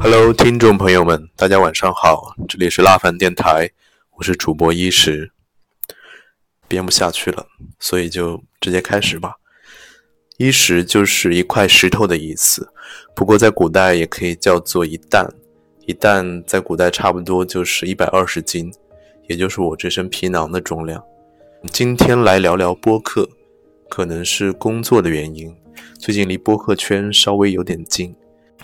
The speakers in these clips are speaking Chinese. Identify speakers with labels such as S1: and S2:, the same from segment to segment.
S1: Hello，听众朋友们，大家晚上好，这里是拉凡电台，我是主播一石。编不下去了，所以就直接开始吧。一石就是一块石头的意思，不过在古代也可以叫做一担。一担在古代差不多就是一百二十斤，也就是我这身皮囊的重量。今天来聊聊播客，可能是工作的原因，最近离播客圈稍微有点近，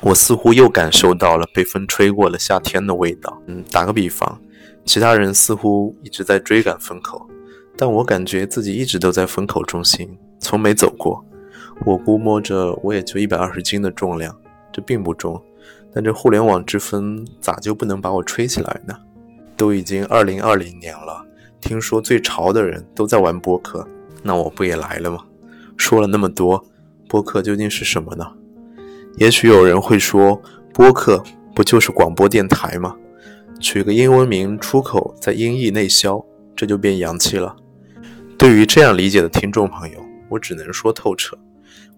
S1: 我似乎又感受到了被风吹过了夏天的味道。嗯，打个比方，其他人似乎一直在追赶风口。但我感觉自己一直都在风口中心，从没走过。我估摸着我也就一百二十斤的重量，这并不重。但这互联网之风咋就不能把我吹起来呢？都已经二零二零年了，听说最潮的人都在玩播客，那我不也来了吗？说了那么多，播客究竟是什么呢？也许有人会说，播客不就是广播电台吗？取个英文名，出口在音译内销，这就变洋气了。对于这样理解的听众朋友，我只能说透彻。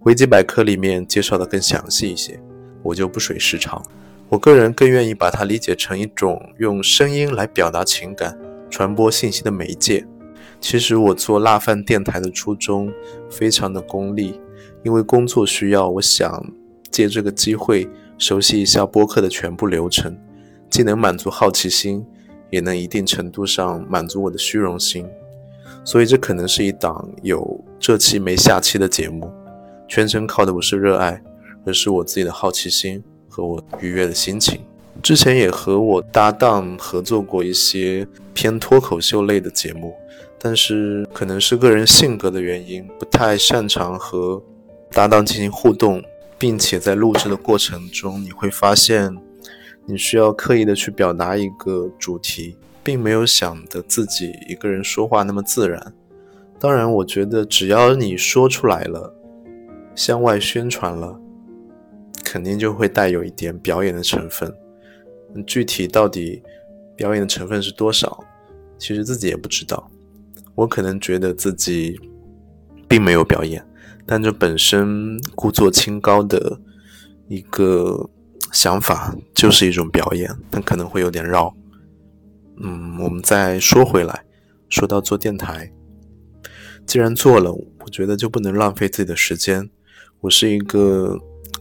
S1: 维基百科里面介绍的更详细一些，我就不水时长。我个人更愿意把它理解成一种用声音来表达情感、传播信息的媒介。其实我做辣饭电台的初衷非常的功利，因为工作需要，我想借这个机会熟悉一下播客的全部流程，既能满足好奇心，也能一定程度上满足我的虚荣心。所以这可能是一档有这期没下期的节目，全程靠的不是热爱，而是我自己的好奇心和我愉悦的心情。之前也和我搭档合作过一些偏脱口秀类的节目，但是可能是个人性格的原因，不太擅长和搭档进行互动，并且在录制的过程中，你会发现你需要刻意的去表达一个主题。并没有想的自己一个人说话那么自然。当然，我觉得只要你说出来了，向外宣传了，肯定就会带有一点表演的成分。具体到底表演的成分是多少，其实自己也不知道。我可能觉得自己并没有表演，但这本身故作清高的一个想法就是一种表演，但可能会有点绕。嗯，我们再说回来，说到做电台，既然做了，我觉得就不能浪费自己的时间。我是一个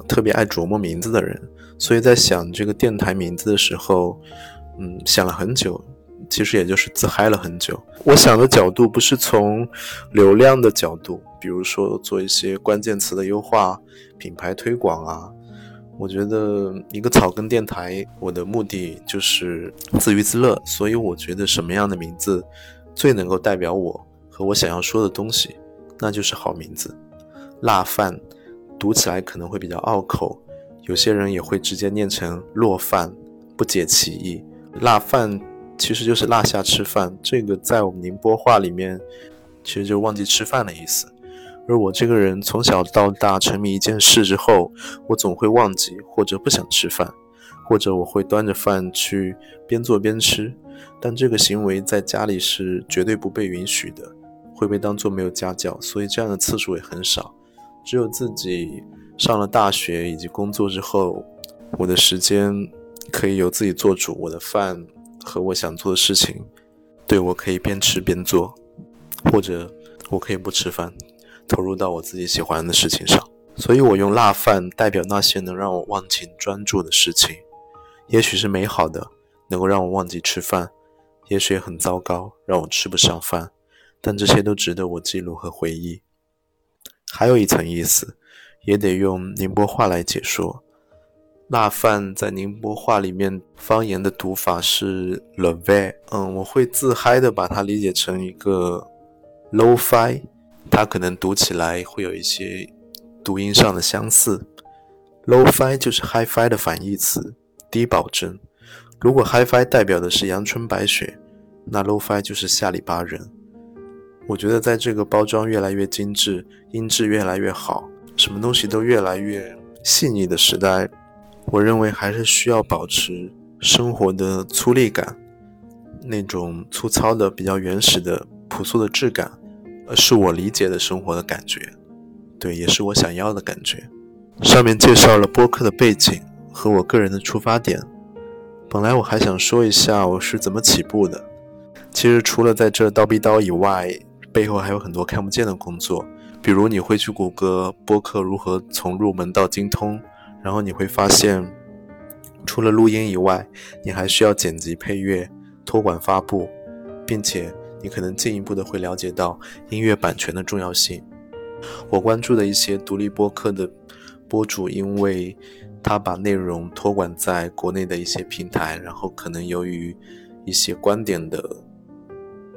S1: 特别爱琢磨名字的人，所以在想这个电台名字的时候，嗯，想了很久，其实也就是自嗨了很久。我想的角度不是从流量的角度，比如说做一些关键词的优化、品牌推广啊。我觉得一个草根电台，我的目的就是自娱自乐，所以我觉得什么样的名字最能够代表我和我想要说的东西，那就是好名字。辣饭读起来可能会比较拗口，有些人也会直接念成落饭，不解其意。辣饭其实就是落下吃饭，这个在我们宁波话里面其实就忘记吃饭的意思。而我这个人从小到大沉迷一件事之后，我总会忘记或者不想吃饭，或者我会端着饭去边做边吃，但这个行为在家里是绝对不被允许的，会被当做没有家教，所以这样的次数也很少。只有自己上了大学以及工作之后，我的时间可以由自己做主，我的饭和我想做的事情，对我可以边吃边做，或者我可以不吃饭。投入到我自己喜欢的事情上，所以我用辣饭代表那些能让我忘情专注的事情。也许是美好的，能够让我忘记吃饭；也许也很糟糕，让我吃不上饭。但这些都值得我记录和回忆。还有一层意思，也得用宁波话来解说。辣饭在宁波话里面方言的读法是 l v e 嗯，我会自嗨的把它理解成一个 low-fi。它可能读起来会有一些读音上的相似，low-fi 就是 hi-fi 的反义词，低保真。如果 hi-fi 代表的是阳春白雪，那 low-fi 就是下里巴人。我觉得在这个包装越来越精致、音质越来越好、什么东西都越来越细腻的时代，我认为还是需要保持生活的粗粝感，那种粗糙的、比较原始的、朴素的质感，呃，是我理解的生活的感觉，对，也是我想要的感觉。上面介绍了播客的背景和我个人的出发点。本来我还想说一下我是怎么起步的，其实除了在这叨逼叨以外，背后还有很多看不见的工作。比如你会去谷歌播客如何从入门到精通，然后你会发现，除了录音以外，你还需要剪辑、配乐、托管、发布，并且你可能进一步的会了解到音乐版权的重要性。我关注的一些独立播客的播主，因为他把内容托管在国内的一些平台，然后可能由于一些观点的。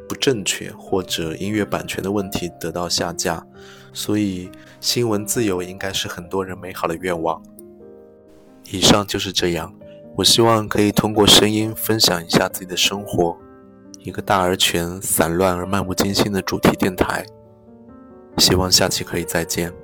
S1: 不正确或者音乐版权的问题得到下架，所以新闻自由应该是很多人美好的愿望。以上就是这样，我希望可以通过声音分享一下自己的生活，一个大而全、散乱而漫不经心的主题电台。希望下期可以再见。